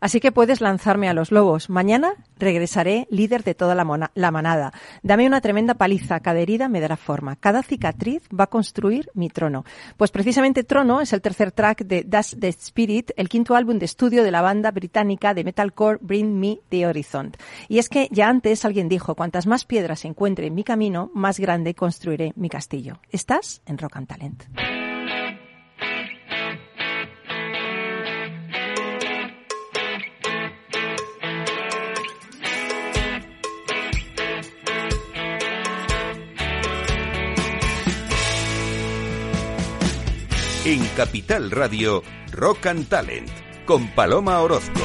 Así que puedes lanzarme a los lobos. Mañana regresaré líder de toda la, la manada. Dame una tremenda paliza, cada herida me dará forma. Cada cicatriz va a construir mi trono. Pues precisamente Trono es el tercer track de Das the Spirit, el quinto álbum de estudio de la banda británica de metalcore Bring Me the Horizon. Y es que ya antes alguien dijo, cuantas más piedras encuentre en mi camino, más grande construiré mi castillo. Estás en Rock and Talent. En Capital Radio, Rock and Talent, con Paloma Orozco.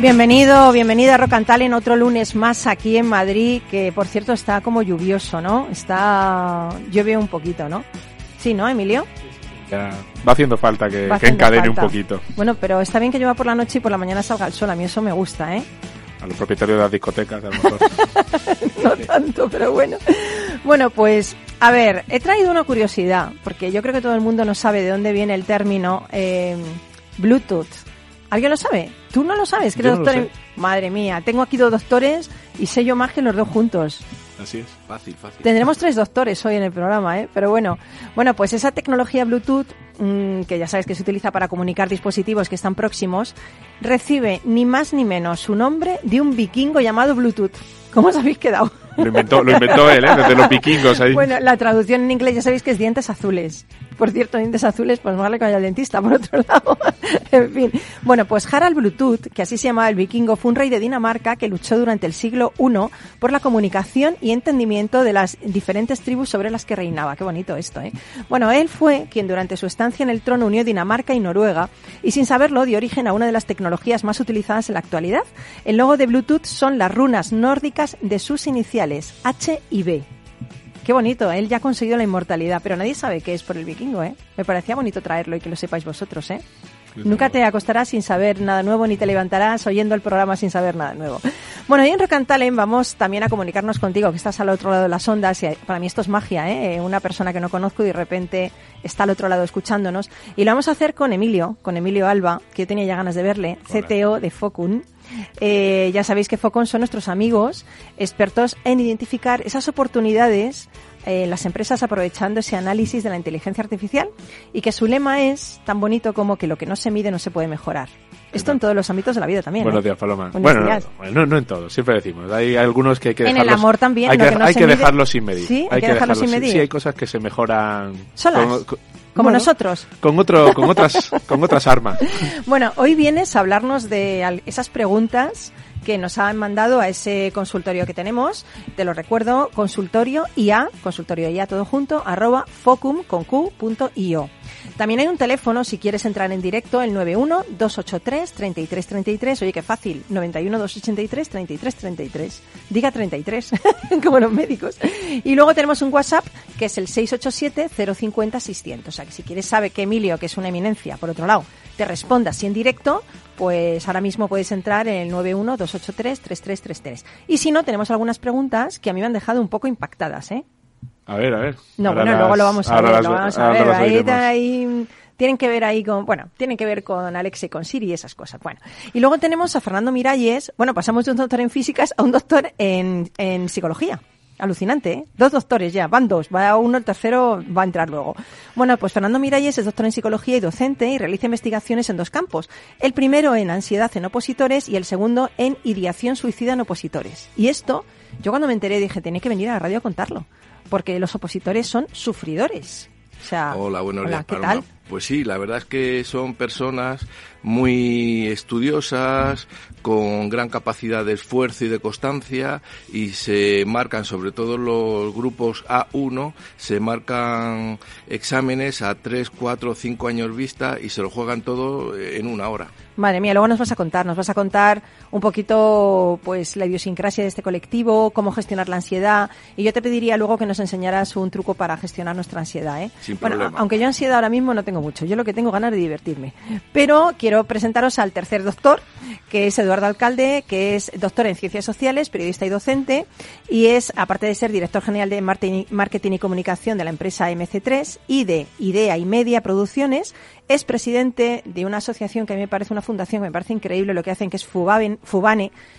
Bienvenido, bienvenida a Rock and Talent, otro lunes más aquí en Madrid, que por cierto está como lluvioso, ¿no? Está, llueve un poquito, ¿no? Sí, ¿no, Emilio? Ya va haciendo falta que, Va que haciendo encadene falta. un poquito. Bueno, pero está bien que llueva por la noche y por la mañana salga el sol, a mí eso me gusta, ¿eh? A los propietarios de las discotecas, a lo mejor. no tanto, pero bueno. Bueno, pues, a ver, he traído una curiosidad, porque yo creo que todo el mundo no sabe de dónde viene el término eh, Bluetooth. ¿Alguien lo sabe? ¿Tú no lo sabes? No lo doctor en- Madre mía, tengo aquí dos doctores y sé yo más que los dos juntos. Así es. Fácil, fácil. Tendremos tres doctores hoy en el programa, ¿eh? Pero bueno, bueno, pues esa tecnología Bluetooth, mm, que ya sabes que se utiliza para comunicar dispositivos que están próximos, recibe ni más ni menos su nombre de un vikingo llamado Bluetooth. ¿Cómo os habéis quedado? Lo inventó, lo inventó él, ¿eh? Desde los vikingos ahí. Bueno, la traducción en inglés ya sabéis que es dientes azules. Por cierto, dientes azules, pues más que vaya al dentista, por otro lado. en fin. Bueno, pues Harald Bluetooth, que así se llamaba el vikingo, fue un rey de Dinamarca que luchó durante el siglo I por la comunicación y entendimiento de las diferentes tribus sobre las que reinaba. Qué bonito esto, ¿eh? Bueno, él fue quien durante su estancia en el trono unió Dinamarca y Noruega y sin saberlo dio origen a una de las tecnologías más utilizadas en la actualidad. El logo de Bluetooth son las runas nórdicas de sus iniciales, H y B. Qué bonito, él ya ha conseguido la inmortalidad, pero nadie sabe qué es por el vikingo, ¿eh? Me parecía bonito traerlo y que lo sepáis vosotros, ¿eh? Nunca te acostarás sin saber nada nuevo ni te levantarás oyendo el programa sin saber nada nuevo. Bueno, y en Rock and Talent vamos también a comunicarnos contigo, que estás al otro lado de las ondas. Y para mí esto es magia, ¿eh? Una persona que no conozco y de repente está al otro lado escuchándonos. Y lo vamos a hacer con Emilio, con Emilio Alba, que yo tenía ya ganas de verle, CTO de Focun. Eh, ya sabéis que Focon son nuestros amigos, expertos en identificar esas oportunidades eh, en las empresas aprovechando ese análisis de la inteligencia artificial y que su lema es tan bonito como que lo que no se mide no se puede mejorar. Esto en todos los ámbitos de la vida también. Buenos ¿eh? días, Paloma. Buenos bueno, días. No, no, no en todos, siempre decimos. Hay algunos que hay que En el dejarlos. amor también, Hay que, no hay que dejarlos sin medir. Sí, hay que dejarlos sin medir. Sí, hay cosas que se mejoran. Solas, con- con- Como bueno, nosotros. Con, otro, con, otras, con otras armas. Bueno, hoy vienes a hablarnos de esas preguntas que nos han mandado a ese consultorio que tenemos. Te lo recuerdo, consultorio IA, consultorio IA todo junto, arroba focum con Q punto io. También hay un teléfono si quieres entrar en directo, el 91-283-3333. Oye, qué fácil. 91-283-3333. Diga 33, como los médicos. Y luego tenemos un WhatsApp que es el 687-050-600. O sea, que si quieres sabe que Emilio, que es una eminencia, por otro lado, te responda así en directo, pues ahora mismo puedes entrar en el 91-283-3333. Y si no, tenemos algunas preguntas que a mí me han dejado un poco impactadas, ¿eh? A ver, a ver. No, Ahora bueno, las- luego lo vamos a ver, las- lo vamos a ver. Ahí, tienen que ver ahí con, bueno, tienen que ver con Alexa y con Siri y esas cosas. Bueno, y luego tenemos a Fernando Miralles. Bueno, pasamos de un doctor en físicas a un doctor en, en psicología. Alucinante, ¿eh? Dos doctores ya, van dos, va uno, el tercero va a entrar luego. Bueno, pues Fernando Miralles es doctor en psicología y docente y realiza investigaciones en dos campos. El primero en ansiedad en opositores y el segundo en ideación suicida en opositores. Y esto, yo cuando me enteré dije, tenía que venir a la radio a contarlo, porque los opositores son sufridores. O sea, Hola, buenos días, ¿qué Paloma. tal? Pues sí, la verdad es que son personas muy estudiosas, con gran capacidad de esfuerzo y de constancia, y se marcan, sobre todo los grupos A1, se marcan exámenes a 3, 4, 5 años vista y se lo juegan todo en una hora. Madre mía, luego nos vas a contar, nos vas a contar un poquito pues la idiosincrasia de este colectivo, cómo gestionar la ansiedad y yo te pediría luego que nos enseñaras un truco para gestionar nuestra ansiedad, ¿eh? Sin bueno, problema. aunque yo ansiedad ahora mismo no tengo mucho, yo lo que tengo ganas de divertirme. Pero quiero quiero presentaros al tercer doctor, que es Eduardo Alcalde, que es doctor en Ciencias Sociales, periodista y docente, y es, aparte de ser director general de Marketing y Comunicación de la empresa MC3 y de Idea y Media Producciones, es presidente de una asociación que a mí me parece una fundación que me parece increíble lo que hacen, que es Fubane,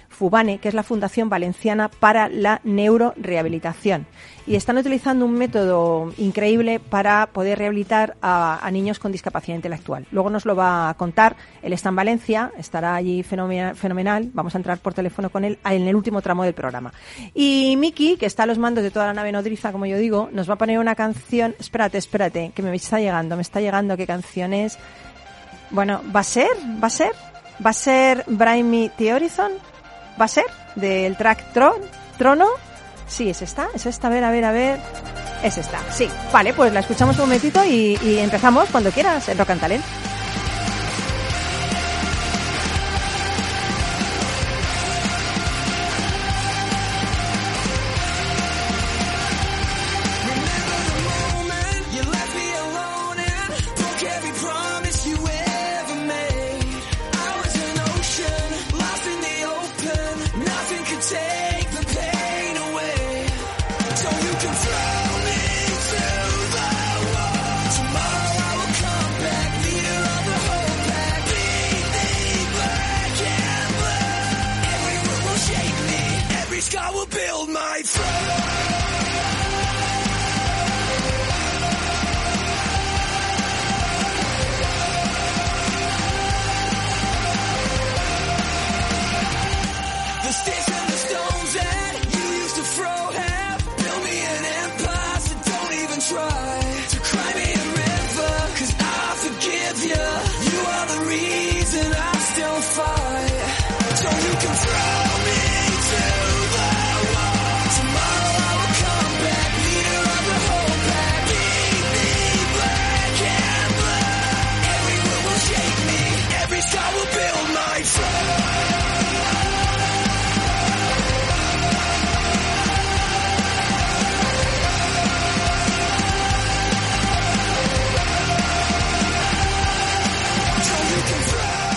Fubane, que es la Fundación Valenciana para la Neurorehabilitación. Y están utilizando un método increíble para poder rehabilitar a, niños con discapacidad intelectual. Luego nos lo va a contar. Él está en Valencia, estará allí fenomenal. Vamos a entrar por teléfono con él en el último tramo del programa. Y Miki, que está a los mandos de toda la nave nodriza, como yo digo, nos va a poner una canción. Espérate, espérate, que me está llegando, me está llegando qué canción es. Bueno, ¿va a ser? ¿Va a ser? ¿Va a ser Brian Me The Horizon? ¿Va a ser? Del track Trono. Sí, es esta, es esta, a ver, a ver, a ver. Es esta, sí. Vale, pues la escuchamos un momentito y, empezamos cuando quieras en Rock and.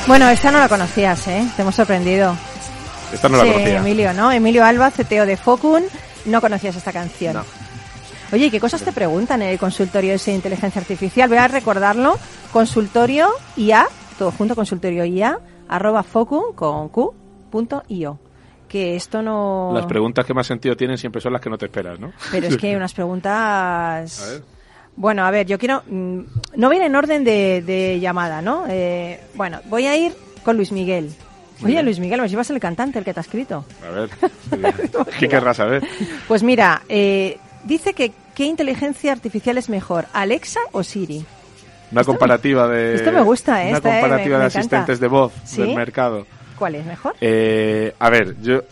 Bueno, esta no la conocías, ¿eh? Te hemos sorprendido. Esta no la conocía. Emilio, ¿no? Emilio Alba, CTO de Focun. No conocías esta canción. No. Oye, ¿qué cosas te preguntan en el consultorio de inteligencia artificial? Voy a recordarlo. Consultorio IA, todo junto, consultorio IA, arroba focun con Q, punto io. Que esto no... Las preguntas que más sentido tienen siempre son las que no te esperas, ¿no? Pero es que hay unas preguntas... A ver. Bueno, a ver, yo quiero. Mm, no viene en orden de, llamada, ¿no? Eh, bueno, voy a ir con Luis Miguel. Oye, Luis Miguel, ¿me llevas el cantante, el que te ha escrito? A ver, ¿qué querrás saber? Pues mira, eh, dice que ¿qué inteligencia artificial es mejor, Alexa o Siri? Una comparativa de... Esto me gusta, ¿eh? Una comparativa de asistentes de voz del mercado. ¿Cuál es mejor? Eh, a ver, yo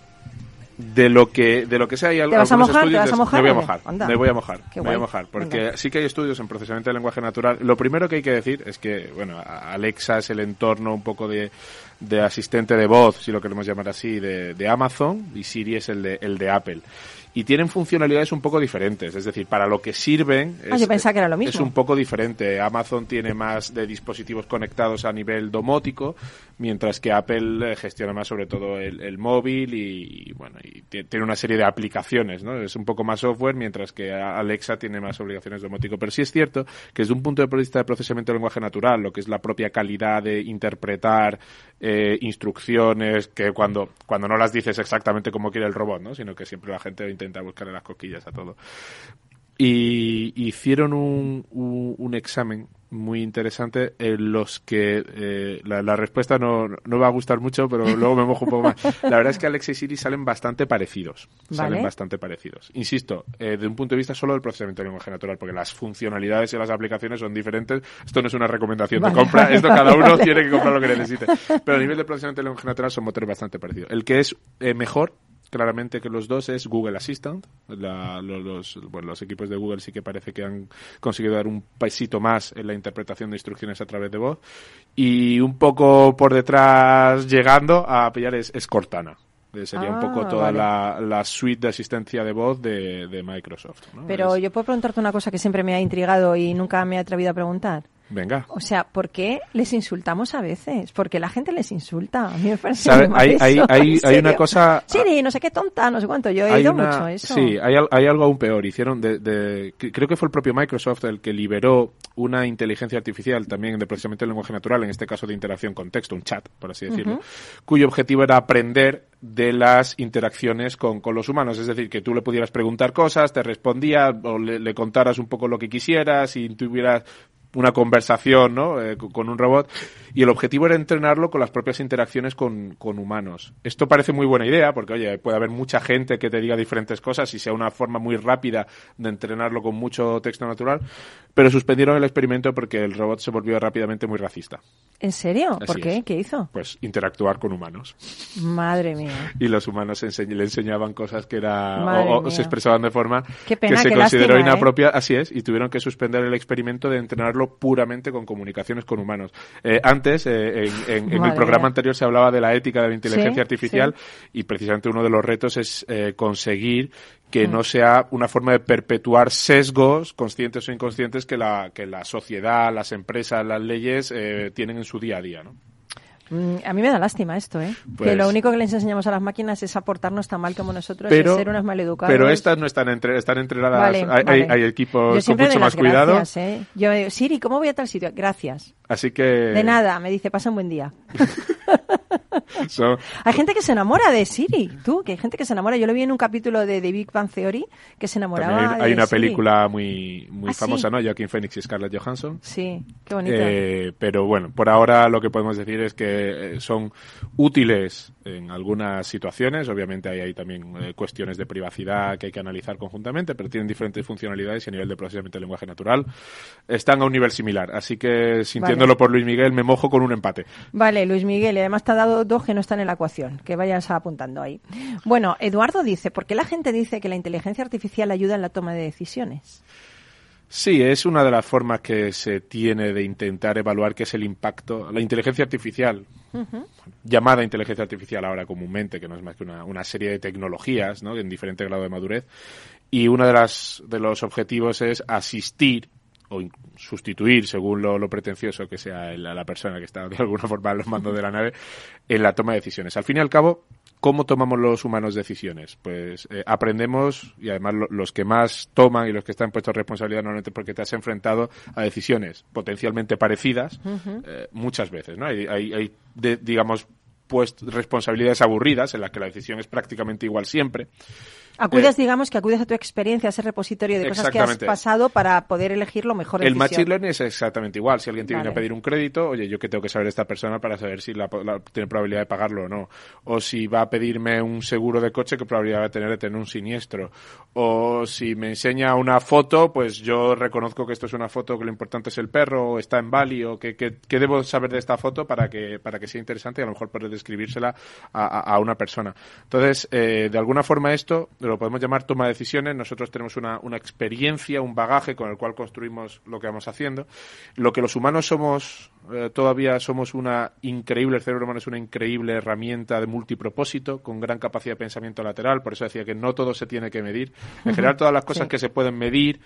de lo que de lo que sea hay ¿Te vas a mojar? ¿Te vas a mojar? Me voy a mojar, me voy a mojar, me voy a mojar, porque sí que hay estudios en procesamiento de lenguaje natural. Lo primero que hay que decir es que, bueno, Alexa es el entorno un poco de, de asistente de voz, si lo queremos llamar así, de, de Amazon y Siri es el de, el de Apple y tienen funcionalidades un poco diferentes. Es decir, para lo que sirven ah, es, que era lo mismo. es un poco diferente. Amazon tiene más de dispositivos conectados a nivel domótico, mientras que Apple eh, gestiona más sobre todo el, móvil y, bueno, y tiene una serie de aplicaciones, ¿no? Es un poco más software, mientras que Alexa tiene más obligaciones domótico. Pero sí es cierto que desde un punto de vista de procesamiento de lenguaje natural, lo que es la propia calidad de interpretar eh, instrucciones, que cuando, cuando no las dices exactamente como quiere el robot, ¿no? Sino que siempre la gente intenta buscarle las coquillas a todo. Y hicieron un, un, examen muy interesante en los que eh, la, respuesta no, no, va a gustar mucho, pero luego me mojo un poco más. La verdad es que Alexa y Siri salen bastante parecidos. Salen bastante parecidos. Insisto, eh, de un punto de vista solo del procesamiento de lenguaje natural, porque las funcionalidades y las aplicaciones son diferentes. Esto no es una recomendación de compra, esto cada uno tiene que comprar lo que necesite. Pero a nivel de procesamiento de lenguaje natural son motores bastante parecidos. El que es eh, mejor claramente que los dos es Google Assistant. los, bueno, los equipos de Google sí que parece que han conseguido dar un pasito más en la interpretación de instrucciones a través de voz. Y un poco por detrás llegando a pillar es, Cortana. Sería un poco ah, toda la, suite de asistencia de voz de, Microsoft. Pero yo puedo preguntarte una cosa que siempre me ha intrigado y nunca me he atrevido a preguntar. Venga. O sea, ¿por qué les insultamos a veces? Porque la gente les insulta. A mí me parece ¿Sabe? mal Hay- eso, hay- hay una cosa- Siri, no sé qué tonta, no sé cuánto. Yo he oído una- mucho eso. Sí, hay, hay algo aún peor. Hicieron de, de- cre- creo que fue el propio Microsoft el que liberó una inteligencia artificial también de precisamente el lenguaje natural, en este caso de interacción con texto, un chat, por así decirlo, cuyo objetivo era aprender de las interacciones con, con los humanos. Es decir, que tú le pudieras preguntar cosas, te respondía o le, le contaras un poco lo que quisieras y tuvieras una conversación ¿no? Eh, con- un robot y el objetivo era entrenarlo con las propias interacciones con, con humanos. Esto parece muy buena idea porque, oye, puede haber mucha gente que te diga diferentes cosas y sea una forma muy rápida de entrenarlo con mucho texto natural, pero suspendieron el experimento porque el robot se volvió rápidamente muy racista. ¿En serio? ¿Por qué? es. ¿Qué hizo? Pues interactuar con humanos. Madre mía. Y los humanos ense- le enseñaban cosas que era o, se expresaban de forma Qué pena, que se consideró lástima, ¿eh? inapropiada. Así es, y tuvieron que suspender el experimento de entrenarlo puramente con comunicaciones con humanos. Eh, antes, eh, en, en- en el programa anterior se hablaba de la ética de la inteligencia Sí, artificial y precisamente uno de los retos es eh, conseguir que no sea una forma de perpetuar sesgos, conscientes o inconscientes, que la, que la sociedad, las empresas, las leyes tienen en su día a día, ¿no? Mm, A mí me da lástima esto, ¿eh? Pues- que lo único que les enseñamos a las máquinas es aportarnos tan mal como nosotros, pero, es ser unos maleducados. pero estas no están, entre, están entrenadas, Vale, hay, vale. hay equipos con mucho más las cuidado. gracias, ¿eh? Yo, eh, Siri, ¿cómo voy a tal sitio? Gracias. Así que De nada, me dice, pasa un buen día. son- Hay gente que se enamora de Siri, tú, que hay gente que se enamora. Yo lo vi en un capítulo de The Big Bang Theory que se enamoraba hay, de hay una Siri. película muy, muy Ah, sí. famosa, ¿no? Joaquin Phoenix y Scarlett Johansson. Sí, qué bonito. Eh, pero bueno, por ahora lo que podemos decir es que eh, son útiles en algunas situaciones. Obviamente hay, hay también eh, cuestiones de privacidad que hay que analizar conjuntamente, pero tienen diferentes funcionalidades y a nivel de procesamiento de lenguaje natural están a un nivel similar. Así que sintiéndolo por Luis Miguel, me mojo con un empate. Vale, Luis Miguel, y además te ha dado dos que no están en la ecuación, que vayas apuntando ahí. Bueno, Eduardo dice, ¿por qué la gente dice que la inteligencia artificial ayuda en la toma de decisiones? Sí, es una de las formas que se tiene de intentar evaluar qué es el impacto. La inteligencia artificial, llamada inteligencia artificial ahora comúnmente, que no es más que una, una serie de tecnologías ¿no? en diferente grado de madurez, y uno de, las, de los objetivos es asistir o sustituir, según lo, lo pretencioso que sea el- la persona que está de alguna forma a los mandos de la nave, en la toma de decisiones. Al fin y al cabo, ¿cómo tomamos los humanos decisiones? Pues eh, aprendemos, y además lo- los que más toman y los que están puestos responsabilidad normalmente porque te has enfrentado a decisiones potencialmente parecidas eh, muchas veces, ¿no? Hay, hay, hay de- digamos, pues responsabilidades aburridas en las que la decisión es prácticamente igual siempre. Acudes, Eh, digamos, que acudes a tu experiencia, a ese repositorio de cosas que has pasado para poder elegir lo mejor El decisión. machine learning es exactamente igual. Si alguien te viene Vale. a pedir un crédito, oye, yo qué tengo que saber de esta persona para saber si la, la- tiene probabilidad de pagarlo o no. O si va a pedirme un seguro de coche, qué probabilidad va a tener de tener un siniestro. O si me enseña una foto, pues yo reconozco que esto es una foto que lo importante es el perro, o está en Bali, o que, que- que debo saber de esta foto para que, para que sea interesante y a lo mejor poder describírsela a, a- a una persona. Entonces, eh, de alguna forma esto lo podemos llamar toma de decisiones. Nosotros tenemos una, una experiencia, un bagaje con el cual construimos lo que vamos haciendo. Lo que los humanos somos, eh, todavía somos una increíble, el cerebro humano es una increíble herramienta de multipropósito, con gran capacidad de pensamiento lateral. Por eso decía que no todo se tiene que medir. En general, todas las cosas Sí. que se pueden medir,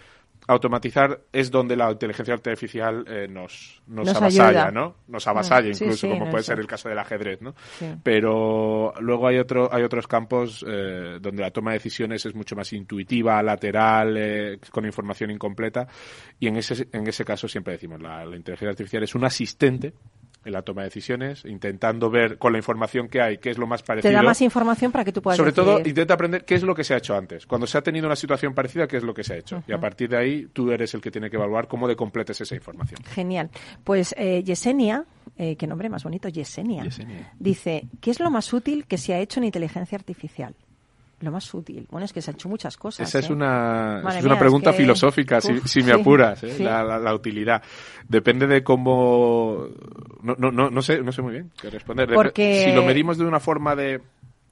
automatizar, es donde la inteligencia artificial eh, nos, nos, Nos avasalla, ayuda. ¿no? Nos avasalla, incluso, sí, como puede sé. ser el caso del ajedrez, ¿no? Sí. Pero luego hay otro, hay otros campos eh, donde la toma de decisiones es mucho más intuitiva, lateral, eh, con información incompleta, y en ese, en ese caso siempre decimos, la, la inteligencia artificial es un asistente en la toma de decisiones, intentando ver con la información que hay qué es lo más Te parecido. da más información para que tú puedas Sobre todo, intenta aprender qué es lo que se ha hecho antes. Cuando se ha tenido una situación parecida, qué es lo que se ha hecho. Y a partir de ahí, tú eres el que tiene que evaluar cómo de completes esa información. Genial. Pues eh, Yesenia, eh, qué nombre más bonito, Yesenia, Yesenia. dice, ¿qué es lo más útil que se ha hecho en inteligencia artificial? Lo más útil. Bueno, es que se han hecho muchas cosas. Esa es ¿eh? una, es una mía, pregunta es que- filosófica, si, Uf, si me sí, apuras, ¿eh? sí. la, la- la utilidad. Depende de cómo... No, no, no, no sé, no sé muy bien qué responder. Porque- Si lo medimos de una forma de,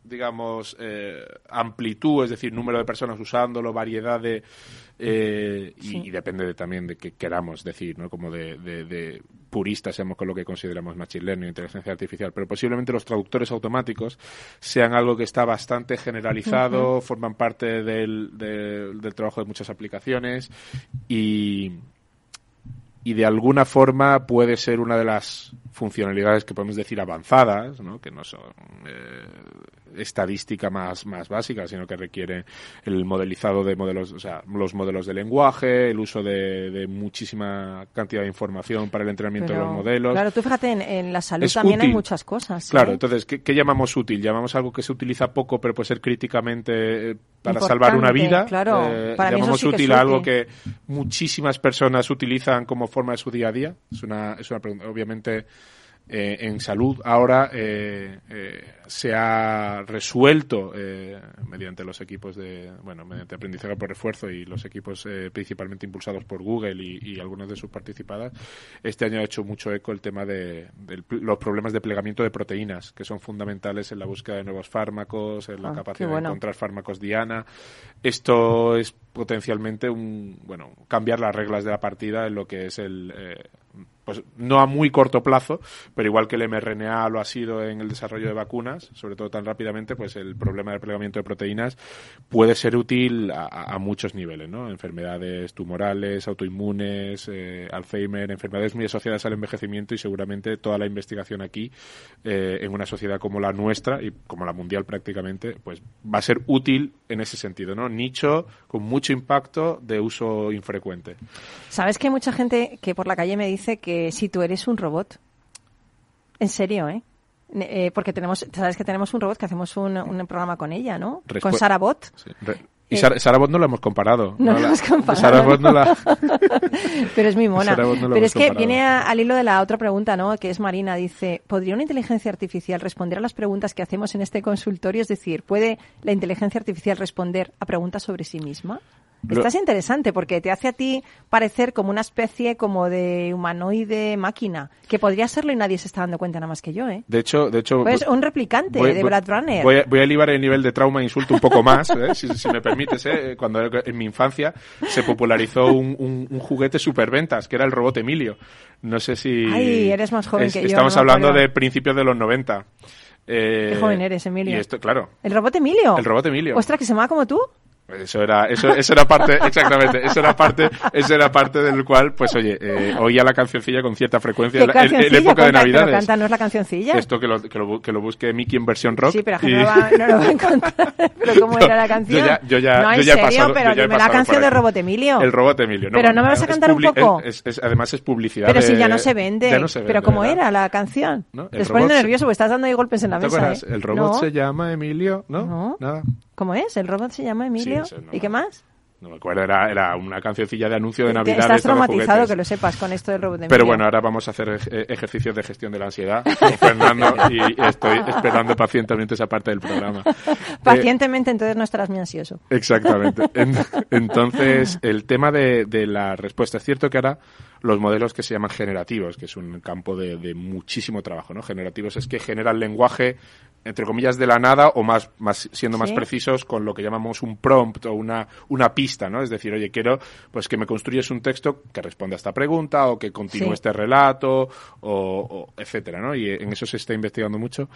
digamos, eh, amplitud, es decir, número de personas usándolo, variedad de... eh, y, Sí. y depende de- también de qué queramos decir, ¿no? Como de, de- de puristas seamos con lo que consideramos machine learning, inteligencia artificial, pero posiblemente los traductores automáticos sean algo que está bastante generalizado, forman parte del, del- del trabajo de muchas aplicaciones y, y de alguna forma puede ser una de las funcionalidades que podemos decir avanzadas, ¿no? que no son eh, estadística más, más básica, sino que requiere el modelizado de modelos, o sea, los modelos de lenguaje, el uso de, muchísima cantidad de información para el entrenamiento de los modelos. Claro, tú fíjate, en, la salud también hay muchas cosas. Claro, ¿eh? entonces, ¿qué, llamamos útil? Llamamos algo que se utiliza poco, pero puede ser críticamente eh, para salvar una vida. Claro, eh, llamamos útil, algo que muchísimas personas utilizan como forma de su día a día. Es una, es una pregunta, obviamente eh, en salud ahora eh, eh, se ha resuelto mediante los equipos de, bueno, mediante aprendizaje por refuerzo y los equipos principalmente impulsados por Google y, algunos de sus participadas, este año ha hecho mucho eco el tema de, los problemas de plegamiento de proteínas, que son fundamentales en la búsqueda de nuevos fármacos, en la ah, capacidad de encontrar fármacos diana. Esto es potencialmente un, bueno, cambiar las reglas de la partida en lo que es el pues no a muy corto plazo, pero igual que el mRNA lo ha sido en el desarrollo de vacunas, sobre todo tan rápidamente, pues el problema del plegamiento de proteínas puede ser útil a, muchos niveles, ¿no? Enfermedades tumorales, autoinmunes, eh, Alzheimer, enfermedades muy asociadas al envejecimiento y seguramente toda la investigación aquí, eh, en una sociedad como la nuestra y como la mundial prácticamente, pues va a ser útil en ese sentido, ¿no? Nicho con mucho impacto de uso infrecuente. Sabes que hay mucha gente que por la calle me dice que si tú eres un robot. En serio, ¿eh? ¿eh? porque tenemos, sabes que tenemos un robot que hacemos un, programa con ella, ¿no? con Sara Bot. Y eh, Sara, Bot no la hemos comparado. No, la hemos comparado. no la... Pero es muy mona. Pero es que viene al hilo de la otra pregunta, ¿no? Que es Marina. Dice, ¿podría una inteligencia artificial responder a las preguntas que hacemos en este consultorio? Es decir, ¿puede la inteligencia artificial responder a preguntas sobre sí misma? Estás interesante porque te hace a ti parecer como una especie como de humanoide máquina, que podría serlo y nadie se está dando cuenta nada más que yo, ¿eh? De hecho, de hecho... Pues un replicante de Brad Runner. Voy, a, elevar el nivel de trauma e insulto un poco más, ¿eh? si, me permites, ¿eh? Cuando en mi infancia se popularizó un, juguete superventas, que era el robot Emilio. No sé si... Ay, eres más joven que yo. Estamos hablando de principios de los 90. Eh, Qué joven eres, Emilio. Y esto, claro. ¿El robot Emilio? El robot Emilio. Ostras, que se llama como tú. Eso era, eso, eso era parte, exactamente, eso era parte, eso era parte del cual, pues oye, eh, oía la cancioncilla con cierta frecuencia en, en, época de Navidades. No es la cancioncilla. Esto que lo, que lo, que lo busque Mickey en versión rock. Sí, pero y... no, va, no, lo va, a encontrar. pero ¿cómo era la canción? Yo ya, yo ya, no, yo ya he pasado, pero dime la canción de Robot Emilio. El Robot Emilio, no. Pero no me vas a cantar un poco. Es, es, además es publicidad. Pero si ya no se vende. Ya no se vende pero ¿cómo era la canción? ¿No? Te estás poniendo nervioso porque estás dando ahí golpes en la mesa. ¿eh? El robot se llama Emilio, ¿no? Nada. ¿Cómo es? ¿El robot se llama Emilio? ¿Y qué más? No me acuerdo, era, era una cancioncilla de anuncio de Navidad. Estás traumatizado, que lo sepas, con esto del robot de Pero bueno, ahora vamos a hacer ejercicios de gestión de la ansiedad con Fernando y estoy esperando pacientemente esa parte del programa. Pacientemente, entonces no estarás muy ansioso. Exactamente. entonces, el tema de, de la respuesta. Es cierto que ahora los modelos que se llaman generativos, que es un campo de, muchísimo trabajo, ¿no? Generativos es que generan lenguaje, entre comillas, de la nada o más, más siendo más precisos con lo que llamamos un prompt o una, una pista, ¿no? Es decir, oye, quiero pues que me construyes un texto que responda a esta pregunta o que continúe este relato o, o etcétera, ¿no? Y en eso se está investigando mucho.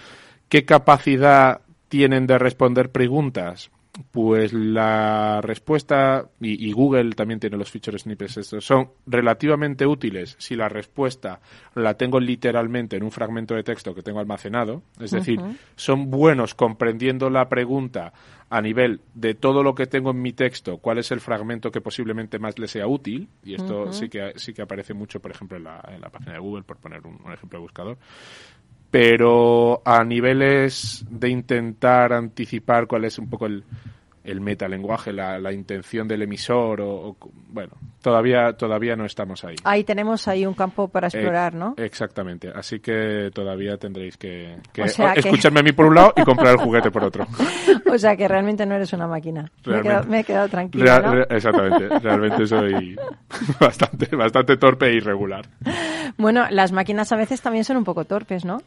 ¿Qué capacidad tienen de responder preguntas? Pues la respuesta, y, Google también tiene los feature snippets estos, son relativamente útiles si la respuesta la tengo literalmente en un fragmento de texto que tengo almacenado. Es decir, son buenos comprendiendo la pregunta a nivel de todo lo que tengo en mi texto, cuál es el fragmento que posiblemente más le sea útil. Y esto sí, que, sí que aparece mucho, por ejemplo, en la, en la página de Google, por poner un ejemplo de buscador pero a niveles de intentar anticipar cuál es un poco el, el metalenguaje, la, la intención del emisor o, bueno, todavía todavía no estamos ahí. Ahí tenemos ahí un campo para explorar, ¿no? Exactamente, así que todavía tendréis que, escucharme a mí por un lado y comprar el juguete por otro. o sea que realmente no eres una máquina. Me he, quedado, tranquila, ¿no? exactamente, realmente soy bastante bastante torpe e irregular. Bueno, las máquinas a veces también son un poco torpes, ¿no?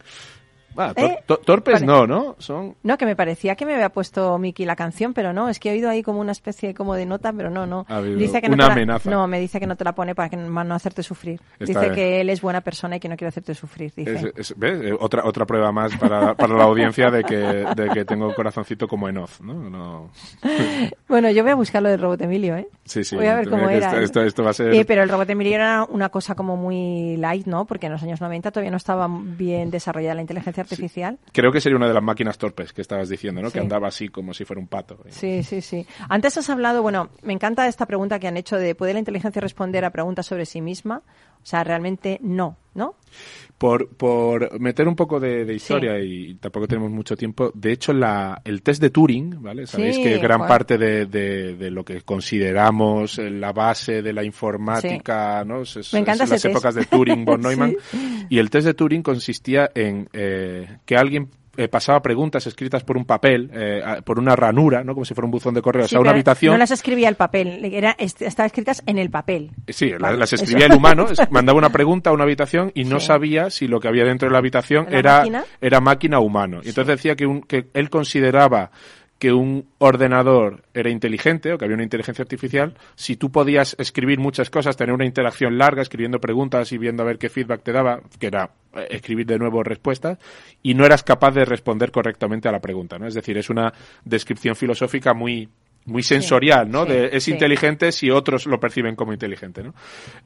Ah, tor- ¿Eh? to- torpes no, ¿no? Son... No, que me parecía que me había puesto Miki la canción, pero no, es que he oído ahí como una especie como de nota, pero no, no. Ha Dice que no una te la- amenaza. No, me dice que no te la pone para que más no hacerte sufrir. Está dice bien. que él es buena persona y que no quiere hacerte sufrir, dice. Es- es- ¿ves? Eh, Otra, otra prueba más para, para la audiencia de que, de que tengo un corazoncito como Enoz, ¿no? no Bueno, yo voy a buscar lo del robot Emilio, ¿eh? Sí, sí, Voy a ver cómo esto- era. esto- esto va a ser- Eh, pero el robot Emilio era una cosa como muy light, ¿no? Porque en los años 90 todavía no estaba bien desarrollada la inteligencia artificial. Creo que sería una de las máquinas torpes que estabas diciendo, ¿no? Sí. Que andaba así como si fuera un pato. Sí, sí, sí. Antes has hablado, bueno, me encanta esta pregunta que han hecho de ¿puede la inteligencia responder a preguntas sobre sí misma? O sea, realmente no, ¿no? Por, por meter un poco de, de historia y tampoco tenemos mucho tiempo, de hecho la, el test de Turing, ¿vale? Sabéis Sí, que gran parte de, de- de lo que consideramos eh, la base de la informática, ¿no? Es- es- Me encanta es las test. épocas de Turing, von Neumann. Y el test de Turing consistía en eh, que alguien eh, pasaba preguntas escritas por un papel, eh, a- por una ranura, ¿no? Como si fuera un buzón de correo, o Sí, sea, una habitación. No las escribía el papel, era, est- estaban escritas en el papel. Sí, Vale, las escribía el humano, es- mandaba una pregunta a una habitación y no Sí. sabía si lo que había dentro de la habitación ¿Era era, máquina? era máquina o humano. Y entonces decía que, un- que él consideraba que un ordenador era inteligente o que había una inteligencia artificial si tú podías escribir muchas cosas, tener una interacción larga, escribiendo preguntas y viendo a ver qué feedback te daba, que era eh, escribir de nuevo respuestas, y no eras capaz de responder correctamente a la pregunta, ¿no? Es decir, es una descripción filosófica muy muy sensorial, ¿no? sí, de, es sí. inteligente si otros lo perciben como inteligente, ¿no?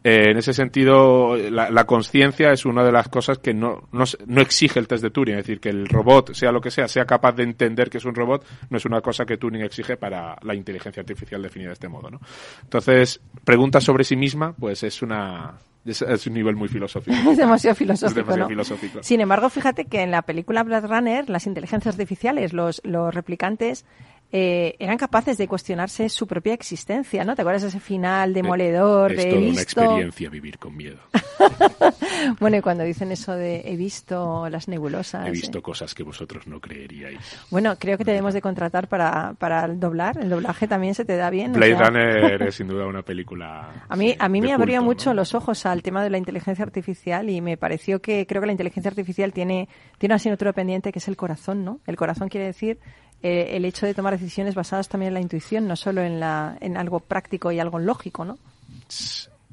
Eh, en ese sentido, la, la conciencia es una de las cosas que no, no, no exige el test de Turing, es decir, que el robot, sea lo que sea, sea capaz de entender que es un robot, no es una cosa que Turing exige para la inteligencia artificial definida de este modo, ¿no? Entonces, preguntas sobre sí misma, pues es una, es, es un nivel muy filosófico. Es demasiado filosófico, Es demasiado ¿no? filosófico. Sin embargo, fíjate que en la película Blade Runner, las inteligencias artificiales, los, los replicantes, eh, eran capaces de cuestionarse su propia existencia, ¿no? ¿Te acuerdas de ese final demoledor es de he toda una visto? experiencia vivir con miedo. Bueno, y cuando dicen eso de he visto las nebulosas. He visto eh. cosas que vosotros no creeríais. Bueno, creo que te debemos de contratar para, para el doblar. El doblaje también se te da bien. o Blade sea, Runner es sin duda una película. A mí, sí, a mí me abrió mucho ¿no? los ojos al tema de la inteligencia artificial y me pareció que creo que la inteligencia artificial tiene, tiene una asignatura pendiente que es el corazón, ¿no? El corazón quiere decir eh, el hecho de tomar decisiones basadas también en la intuición, no solo en, la, en algo práctico y algo lógico, ¿no?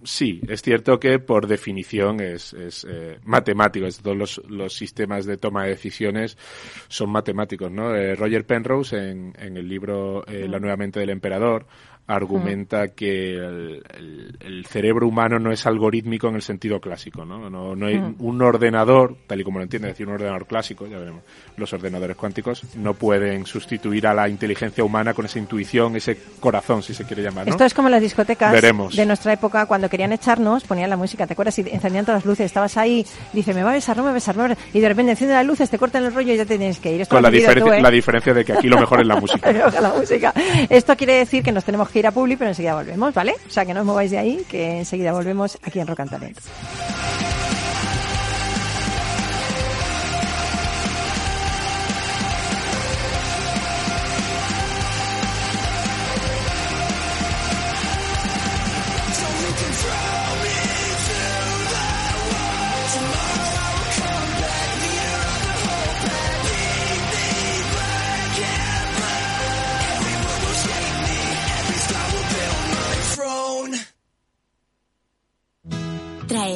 Sí, es cierto que por definición es, es eh, matemático. Es- Todos los, los sistemas de toma de decisiones son matemáticos, ¿no? Eh, Roger Penrose en, en el libro eh, La nueva mente del emperador argumenta que el, el- el cerebro humano no es algorítmico en el sentido clásico, ¿no? No, no hay un ordenador, tal y como lo entiende, es decir, un ordenador clásico, ya veremos, los ordenadores cuánticos no pueden sustituir a la inteligencia humana con esa intuición, ese corazón, si se quiere llamar, ¿no? Esto es como las discotecas Veremos. de nuestra época, cuando querían echarnos, ponían la música, ¿te acuerdas? Y encendían todas las luces, estabas ahí, dice, me va a besar, no me va a besar, no me va a besar", y de repente encienden las luces, te cortan el rollo y ya te tienes que ir. Esto con la, tú, ¿eh? la diferencia de que aquí lo mejor es la música. La música. Esto quiere decir que nos tenemos que ir a Publi, pero enseguida volvemos, ¿vale? O sea, que no os mováis de ahí, que enseguida volvemos aquí en Rock and.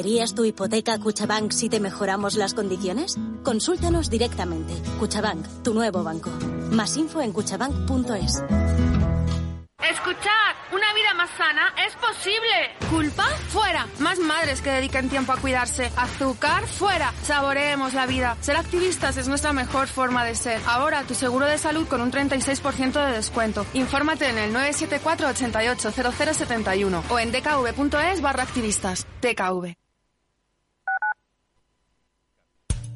¿Traerías tu hipoteca a Cuchabank si te mejoramos las condiciones? Consúltanos directamente. Cuchabank, tu nuevo banco. Más info en cuchabank.es. Escuchad, una vida más sana es posible. ¿Culpa? Fuera. Más madres que dediquen tiempo a cuidarse. Azúcar? Fuera. Saboreemos la vida. Ser activistas es nuestra mejor forma de ser. Ahora tu seguro de salud con un 36% de descuento. Infórmate en el 974 88 0071 o en dkv.es barra activistas. DKV.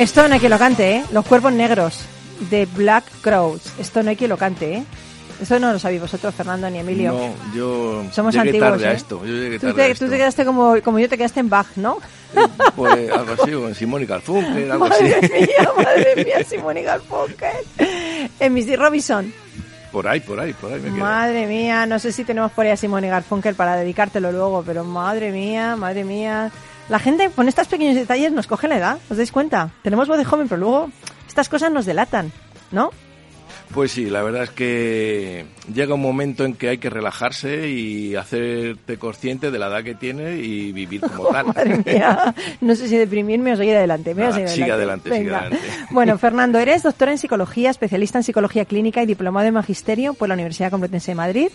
Esto no hay quien lo cante, ¿eh? Los cuerpos negros de Black Crowes. Esto no hay quien lo cante, ¿eh? Eso no lo sabéis vosotros, Fernando ni Emilio. No, yo Somos llegué antiguos, tarde a ¿eh? esto. Yo llegué Tú tarde te, a tú esto. te quedaste como, como yo te quedaste en Bach, ¿no? Pues algo así, en Simón y Garfunkel, algo así. Madre mía, madre mía, Simón y Garfunkel. En Missy Robinson. Por ahí, por ahí, por ahí me. Madre mía, no sé si tenemos por ahí a Simón y Garfunkel para dedicártelo luego, pero madre mía, madre mía. La gente con estos pequeños detalles nos coge la edad, ¿os dais cuenta? Tenemos voz de joven, pero luego estas cosas nos delatan, ¿no? Pues sí, la verdad es que llega un momento en que hay que relajarse y hacerte consciente de la edad que tienes y vivir como tal. Madre mía, no sé si deprimirme o seguir adelante. Me voy a Nada, seguir sigue adelante, sigue Venga. adelante. Bueno, Fernando, eres doctora en psicología, especialista en psicología clínica y diplomado en magisterio por la Universidad Complutense de Madrid.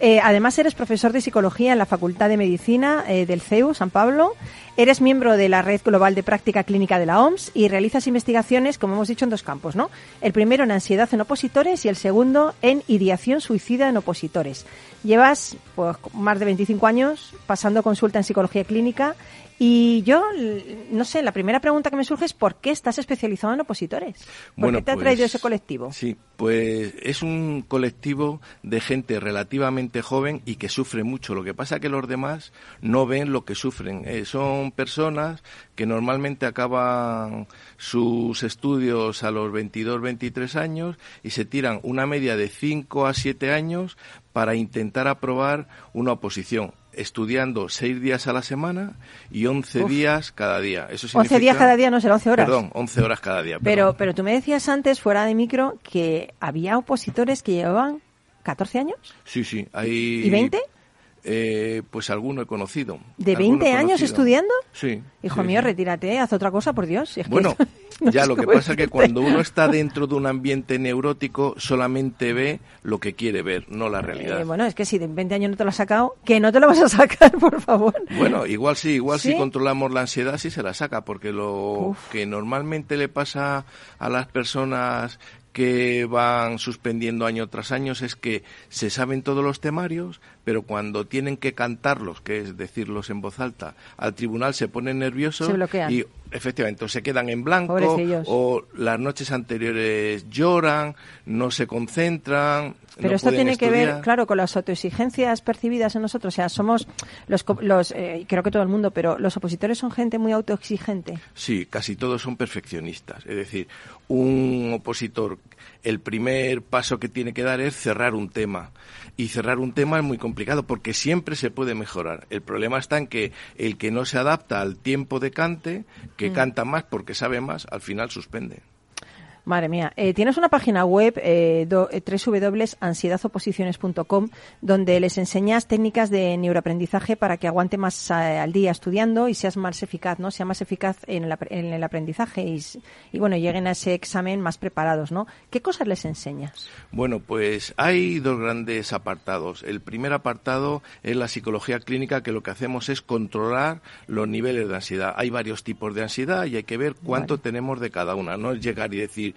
Eh, además, eres profesor de psicología en la Facultad de Medicina eh, del CEU, San Pablo. Eres miembro de la Red Global de Práctica Clínica de la OMS y realizas investigaciones, como hemos dicho, en dos campos, ¿no? El primero en ansiedad en opositores y el segundo en ideación suicida en opositores. Llevas pues, más de 25 años pasando consulta en psicología clínica y yo, no sé, la primera pregunta que me surge es ¿por qué estás especializado en opositores? ¿Por Bueno, qué te ha pues, traído ese colectivo? Sí, pues es un colectivo de gente relativamente joven y que sufre mucho. Lo que pasa es que los demás no ven lo que sufren. Eh, son personas que normalmente acaban sus estudios a los 22, 23 años y se tiran una media de 5 a 7 años para intentar aprobar una oposición estudiando seis días a la semana y 11 Uf. días cada día. Eso 11 días significa- cada día, no será 11 horas. Perdón, 11 horas cada día. Pero, pero tú me decías antes, fuera de micro, que había opositores que llevaban 14 años. Sí, sí. Hay, ¿Y 20? Eh, pues alguno he conocido. ¿De Alguno 20 he años conocido. estudiando? Sí. Hijo sí, mío, sí. retírate, haz otra cosa, por Dios. si es que Bueno, no ya lo que pasa es que cuando uno está dentro de un ambiente neurótico solamente ve lo que quiere ver, no la realidad. Eh, bueno, es que si de 20 años no te lo has sacado, que no te lo vas a sacar, por favor. Bueno, igual sí, igual ¿Sí? si controlamos la ansiedad sí se la saca, porque lo Uf. que normalmente le pasa a las personas que van suspendiendo año tras año es que se saben todos los temarios, pero cuando tienen que cantarlos, que es decirlos en voz alta, al tribunal se ponen nerviosos Se bloquean. y efectivamente o se quedan en blanco o las noches anteriores lloran, no se concentran. Pero no esto tiene que ver, claro, con las autoexigencias percibidas en nosotros. O sea, somos los, los eh, creo que todo el mundo, pero los opositores son gente muy autoexigente. Sí, casi todos son perfeccionistas. Es decir, un opositor, el primer paso que tiene que dar es cerrar un tema. Y cerrar un tema es muy complicado porque siempre se puede mejorar. El problema está en que el que no se adapta al tiempo de cante, que Mm. canta más porque sabe más, al final suspende. Madre mía. Eh, tienes una página web, eh, eh, www.ansiedadoposiciones.com, donde les enseñas técnicas de neuroaprendizaje para que aguante más eh, al día estudiando y seas más eficaz, ¿no? Sea más eficaz en el, en el aprendizaje y, bueno, lleguen a ese examen más preparados, ¿no? ¿Qué cosas les enseñas? Bueno, pues hay dos grandes apartados. El primer apartado es la psicología clínica, que lo que hacemos es controlar los niveles de ansiedad. Hay varios tipos de ansiedad y hay que ver cuánto tenemos de cada una. No es llegar y decir,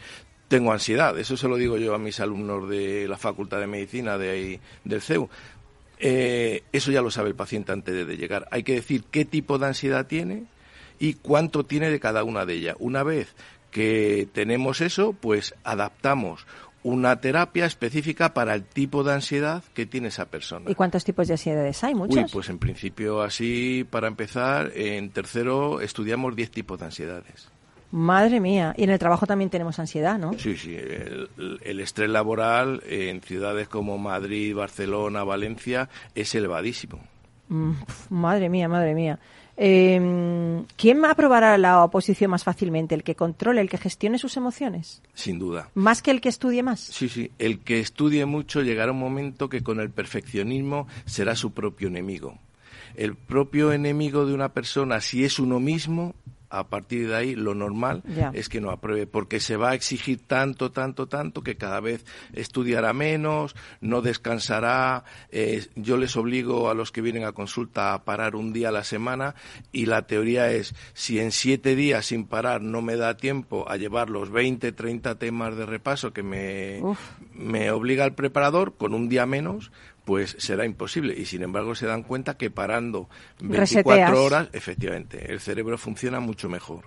tengo ansiedad. Eso se lo digo yo a mis alumnos de la Facultad de Medicina de ahí, del CEU. Eh, eso ya lo sabe el paciente antes de- llegar. Hay que decir qué tipo de ansiedad tiene y cuánto tiene de cada una de ellas. Una vez que tenemos eso, pues adaptamos una terapia específica para el tipo de ansiedad que tiene esa persona. ¿Y cuántos tipos de ansiedades hay? ¿Muchos? Uy, pues en principio así, para empezar, en tercero estudiamos 10 tipos de ansiedades. Madre mía. Y en el trabajo también tenemos ansiedad, ¿no? Sí, sí, el, el estrés laboral en ciudades como Madrid, Barcelona, Valencia es elevadísimo. Mm, madre mía, madre mía. Eh, ¿Quién aprobará la oposición más fácilmente? ¿El que controle, el que gestione sus emociones? Sin duda. ¿Más que el que estudie más? Sí, sí. El que estudie mucho llegará un momento que con el perfeccionismo será su propio enemigo. El propio enemigo de una persona, si es uno mismo, a partir de ahí lo normal es que no apruebe, porque se va a exigir tanto, tanto, tanto que cada vez estudiará menos, no descansará. eh, yo les obligo a los que vienen a consulta a parar un día a la semana y la teoría es si en siete días sin parar no me da tiempo a llevar los 20, 30 temas de repaso que me, Uf. me obliga el preparador con un día menos, pues será imposible. Y sin embargo se dan cuenta que parando 24 Reseteas. horas, efectivamente, el cerebro funciona mucho mejor.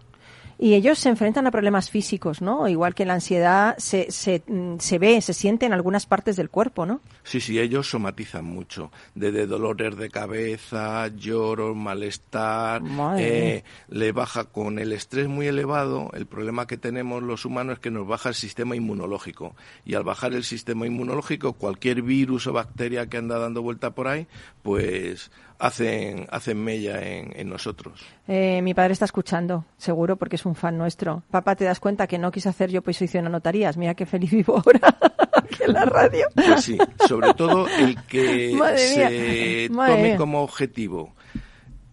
Y ellos se enfrentan a problemas físicos, ¿no? Igual que la ansiedad se, se, mm, se ve, se siente en algunas partes del cuerpo, ¿no? Sí, sí, ellos somatizan mucho, desde dolores de cabeza, lloro, malestar, Madre eh, le baja con el estrés muy elevado, el problema que tenemos los humanos es que nos baja el sistema inmunológico y al bajar el sistema inmunológico cualquier virus o bacteria que anda dando vuelta por ahí, pues hacen, hacen mella en, en nosotros. Eh, mi padre está escuchando, seguro, porque es un fan nuestro. Papá, ¿te das cuenta que no quise hacer yo posición a notarías? Mira qué feliz vivo ahora en la radio. Pues sí, sobre todo el que Madre se mía, tome mía. como objetivo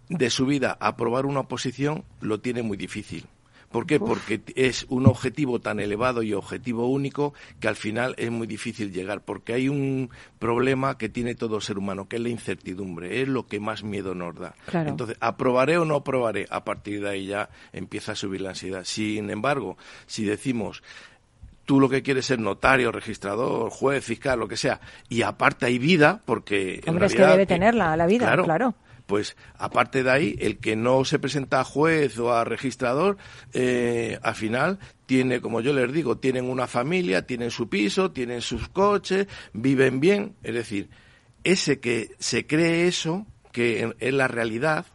de su vida aprobar una oposición lo tiene muy difícil. ¿Por qué? Porque es un objetivo tan elevado y objetivo único que al final es muy difícil llegar, porque hay un problema que tiene todo ser humano, que es la incertidumbre, es lo que más miedo nos da. Claro. Entonces, ¿aprobaré o no aprobaré? A partir de ahí ya empieza a subir la ansiedad. Sin embargo, si decimos, tú lo que quieres es notario, registrador, juez, fiscal, lo que sea, y aparte hay vida, porque en Hombre, es que realidad, debe tenerla, la vida, claro. Pues aparte de ahí, el que no se presenta a juez o a registrador, eh, al final tiene, como yo les digo, tienen una familia, tienen su piso, tienen sus coches, viven bien. Es decir, ese que se cree eso, que es la realidad,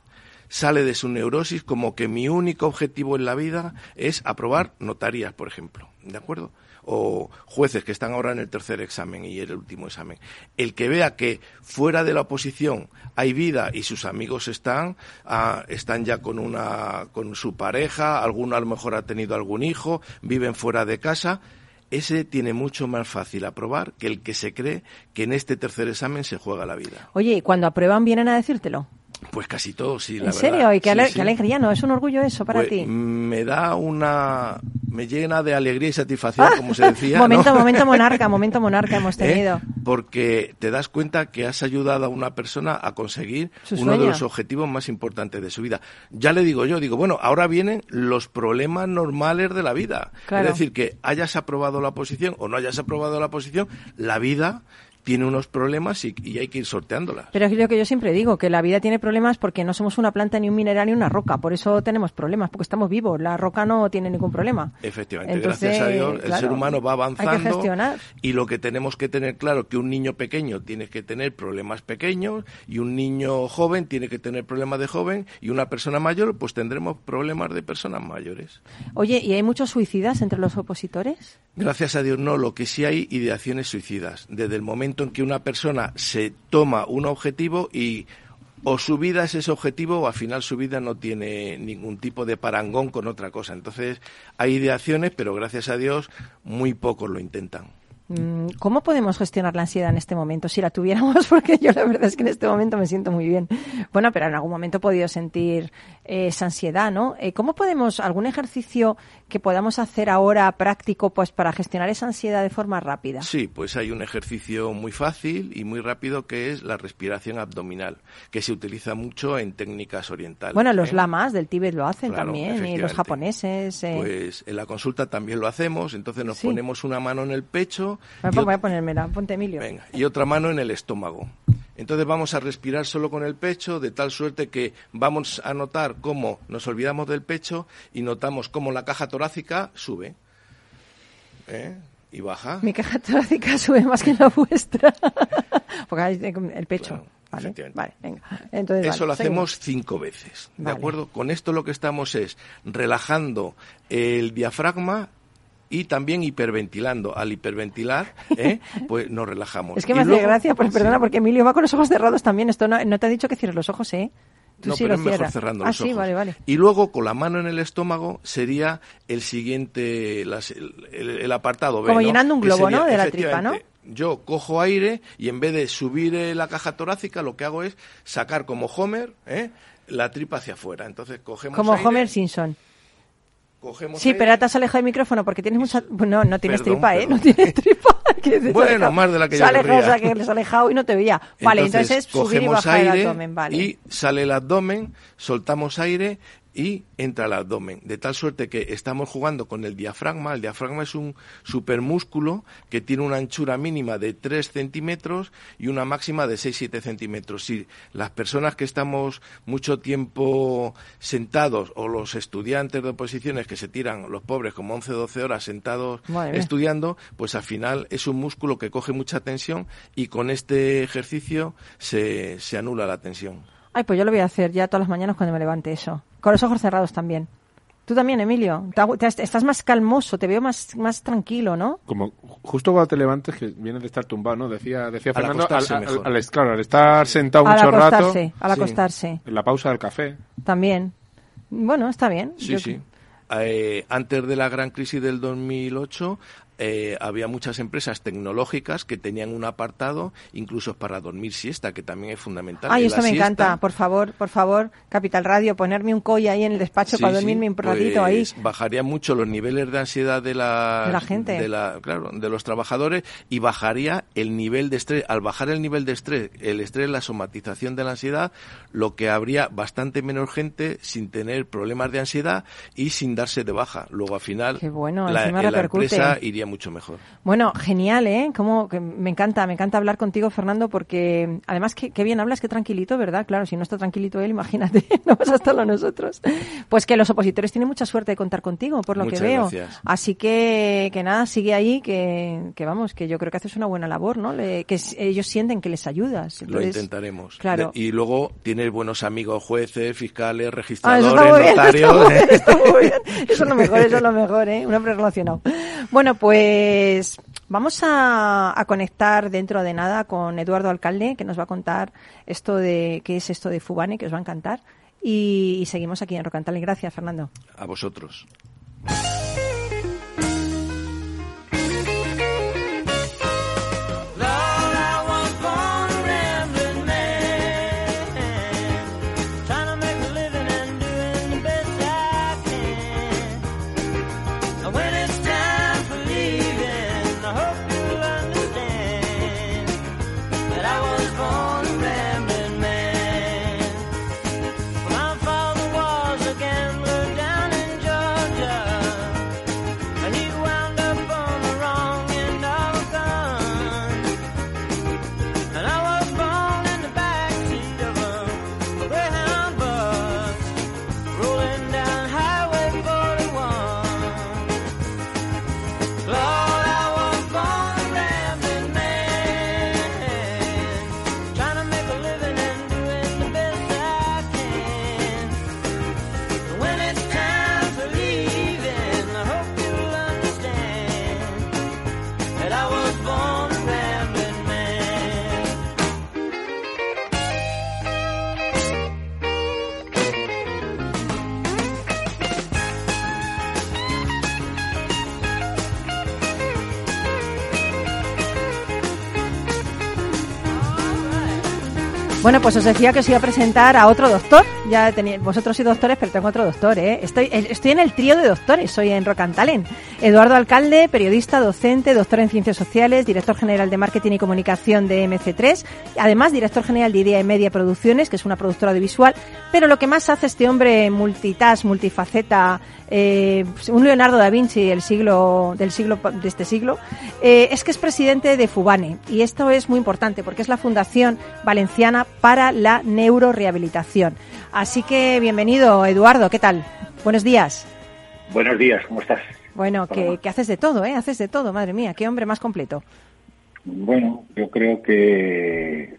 sale de su neurosis como que mi único objetivo en la vida es aprobar notarías, por ejemplo. ¿De acuerdo? O jueces que están ahora en el tercer examen y el último examen. El que vea que fuera de la oposición hay vida y sus amigos están, ah, están ya con una, con su pareja, alguno a lo mejor ha tenido algún hijo, viven fuera de casa, ese tiene mucho más fácil aprobar que el que se cree que en este tercer examen se juega la vida. Oye, ¿y cuando aprueban vienen a decírtelo? Pues casi todo, sí, la ¿En verdad. serio? ¿Y qué, Sí, ale- sí. qué alegría? ¿No es un orgullo eso para Pues, ti? Me da una... me llena de alegría y satisfacción, como se decía. momento, ¿no? momento monarca, momento monarca hemos ¿Eh? tenido. Porque te das cuenta que has ayudado a una persona a conseguir uno de los objetivos más importantes de su vida. Ya le digo yo, digo, bueno, ahora vienen los problemas normales de la vida. Claro. Es decir, que hayas aprobado la posición o no hayas aprobado la posición, la vida tiene unos problemas y, y hay que ir sorteándolas. Pero es lo que yo siempre digo, que la vida tiene problemas porque no somos una planta, ni un mineral, ni una roca. Por eso tenemos problemas, porque estamos vivos. La roca no tiene ningún problema. Efectivamente, Entonces, gracias a Dios el claro, ser humano va hay que avanzando gestionar. y lo que tenemos que tener claro que un niño pequeño tiene que tener problemas pequeños y un niño joven tiene que tener problemas de joven y una persona mayor pues tendremos problemas de personas mayores. Oye, ¿y hay muchos suicidas entre los opositores? Gracias a Dios no, lo que sí hay ideaciones suicidas. Desde el momento en que una persona se toma un objetivo y o su vida es ese objetivo o al final su vida no tiene ningún tipo de parangón con otra cosa. Entonces hay ideaciones, pero gracias a Dios muy pocos lo intentan. Mm, ¿Cómo podemos gestionar la ansiedad en este momento? Si la tuviéramos, porque yo la verdad es que en este momento me siento muy bien. Bueno, pero en algún momento he podido sentir esa ansiedad, ¿no? Eh, ¿Cómo podemos, algún ejercicio que podamos hacer ahora práctico, pues para gestionar esa ansiedad de forma rápida? Sí, pues hay un ejercicio muy fácil y muy rápido que es la respiración abdominal, que se utiliza mucho en técnicas orientales. Bueno, los ¿eh? lamas del Tíbet lo hacen también, y los japoneses. Pues en la consulta también lo hacemos, entonces nos ponemos una mano en el pecho voy a ponérmela, ponte Emilio. Venga, y otra mano en el estómago. Entonces vamos a respirar solo con el pecho, de tal suerte que vamos a notar cómo nos olvidamos del pecho y notamos cómo la caja torácica sube. ¿eh? Y baja. Mi caja torácica sube más que la vuestra. Porque hay el pecho. vale, vale, venga. Entonces, Eso lo hacemos cinco veces. ¿De acuerdo? Con esto lo que estamos es relajando el diafragma y también hiperventilando. Al hiperventilar, ¿eh? pues nos relajamos. Es que me hace gracia, pues, perdona, porque Emilio va con los ojos cerrados también. Esto no, te ha dicho que cierres los ojos, ¿eh? Tú no, sí pero lo es mejor cerrando ah, los sí, vale, vale. Y luego con la mano en el estómago sería el siguiente, el, apartado Como llenando un globo, ¿no? De la tripa, ¿no? Yo cojo aire y en vez de subir eh, la caja torácica, lo que hago es sacar como Homer ¿eh? la tripa hacia afuera. Entonces cogemos Como Homer Simpson sí, pero te has alejado del micrófono porque tienes mucha... No, no tienes tripa, ¿eh? No tienes tripa. bueno, más de la que yo alejado, o sea, que les alejado y no te veía. Vale, entonces, subir y bajar el abdomen, vale. Y sale el abdomen, soltamos aire y entra al abdomen, de tal suerte que estamos jugando con el diafragma. El diafragma es un supermúsculo que tiene una anchura mínima de 3 centímetros y una máxima de 6-7 centímetros. Si las personas que estamos mucho tiempo sentados o los estudiantes de oposiciones que se tiran, los pobres, como 11-12 horas sentados estudiando, pues al final es un músculo que coge mucha tensión y con este ejercicio se, se anula la tensión. Ay, pues yo lo voy a hacer ya todas las mañanas cuando me levante eso. Con los ojos cerrados también. Tú también, Emilio. estás más calmoso, te veo más, más tranquilo, ¿no? Como justo cuando te levantes, que vienes de estar tumbado, ¿no? Decía, decía Fernando, al, claro, al estar sentado mucho rato. Al acostarse. En la pausa del café. También. Bueno, está bien. Sí, sí. Eh, antes de la gran crisis del 2008 eh, había muchas empresas tecnológicas que tenían un apartado incluso para dormir siesta, que también es fundamental. Ay, eso me encanta. Por favor, por favor, Capital Radio, ponerme un colla ahí en el despacho para dormirme un ratito ahí. Pues bajaría mucho los niveles de ansiedad de la, gente. De la, claro, de los trabajadores y bajaría el nivel de estrés. Al bajar el nivel de estrés, el estrés, la somatización de la ansiedad, lo que habría bastante menos gente sin tener problemas de ansiedad y sin darse de baja. Luego, al final, bueno, la, la empresa iría mucho mejor. Bueno, genial, ¿eh? Como que me encanta, me encanta hablar contigo, Fernando, porque además que, bien hablas, que tranquilito, ¿verdad? Claro, si no está tranquilito él, imagínate, no vas a estarlo nosotros. Pues que los opositores tienen mucha suerte de contar contigo, por lo que veo. Así que, que nada, sigue ahí, que, que vamos, que yo creo que haces una buena labor, ¿no? que ellos sienten que les ayudas. lo intentaremos. Claro. y luego tienes buenos amigos, jueces, fiscales, registradores, notarios. Eso es lo mejor, eso es lo mejor, ¿eh? Un hombre relacionado. Bueno, pues vamos a, conectar dentro de nada con Eduardo Alcalde, que nos va a contar esto de qué es esto de Fubane, que os va a encantar. Y, seguimos aquí en Rocantal. Gracias, Fernando. A vosotros. Pues os decía que os iba a presentar a otro doctor. Ya tenéis, vosotros sois doctores, pero tengo otro doctor, ¿eh? Estoy, estoy en el trío de doctores, soy en Rock and Talent. Eduardo Alcalde, periodista, docente, doctor en ciencias sociales, director general de marketing y comunicación de MC3, además director general de Idea y Media Producciones, que es una productora audiovisual. Pero lo que más hace este hombre multitask, multifaceta, eh, un Leonardo da Vinci del siglo, del siglo, de este siglo, eh, es que es presidente de Fubane. Y esto es muy importante porque es la Fundación Valenciana para la Neurorehabilitación. Así que bienvenido, Eduardo. ¿Qué tal? Buenos días. Buenos días, ¿cómo estás? Bueno, que, que haces de todo, ¿eh? Haces de todo, madre mía, qué hombre más completo. Bueno, yo creo que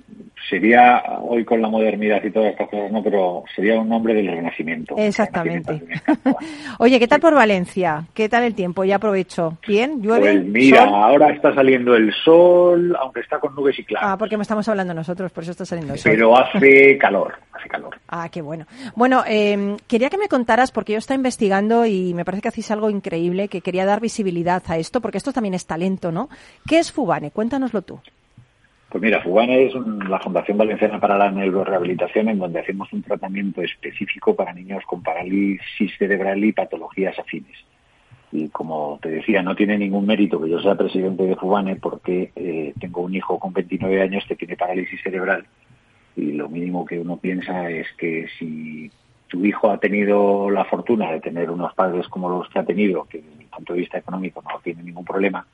sería hoy con la modernidad y todas estas cosas, no, pero sería un hombre del renacimiento. Exactamente. Oye, ¿qué tal por Valencia? ¿Qué tal el tiempo? Ya aprovecho. ¿Bien? ¿Llueve? Pues mira, ahora está saliendo el sol, aunque está con nubes y claro. Ah, porque me estamos hablando nosotros, por eso está saliendo el sol. Pero hace calor, hace calor. Ah, qué bueno. Bueno, eh, quería que me contaras, porque yo estoy investigando y me parece que hacéis algo increíble, que quería dar visibilidad a esto, porque esto también es talento, ¿no? ¿Qué es Fubane? Cuéntanoslo tú. Pues mira, Fubane es la Fundación Valenciana para la Neurorehabilitación, en donde hacemos un tratamiento específico para niños con parálisis cerebral y patologías afines. Y como te decía, no tiene ningún mérito que yo sea presidente de Fubane porque eh, tengo un hijo con 29 años que tiene parálisis cerebral y lo mínimo que uno piensa es que si tu hijo ha tenido la fortuna de tener unos padres como los que ha tenido, que desde el punto de vista económico no tiene ningún problema,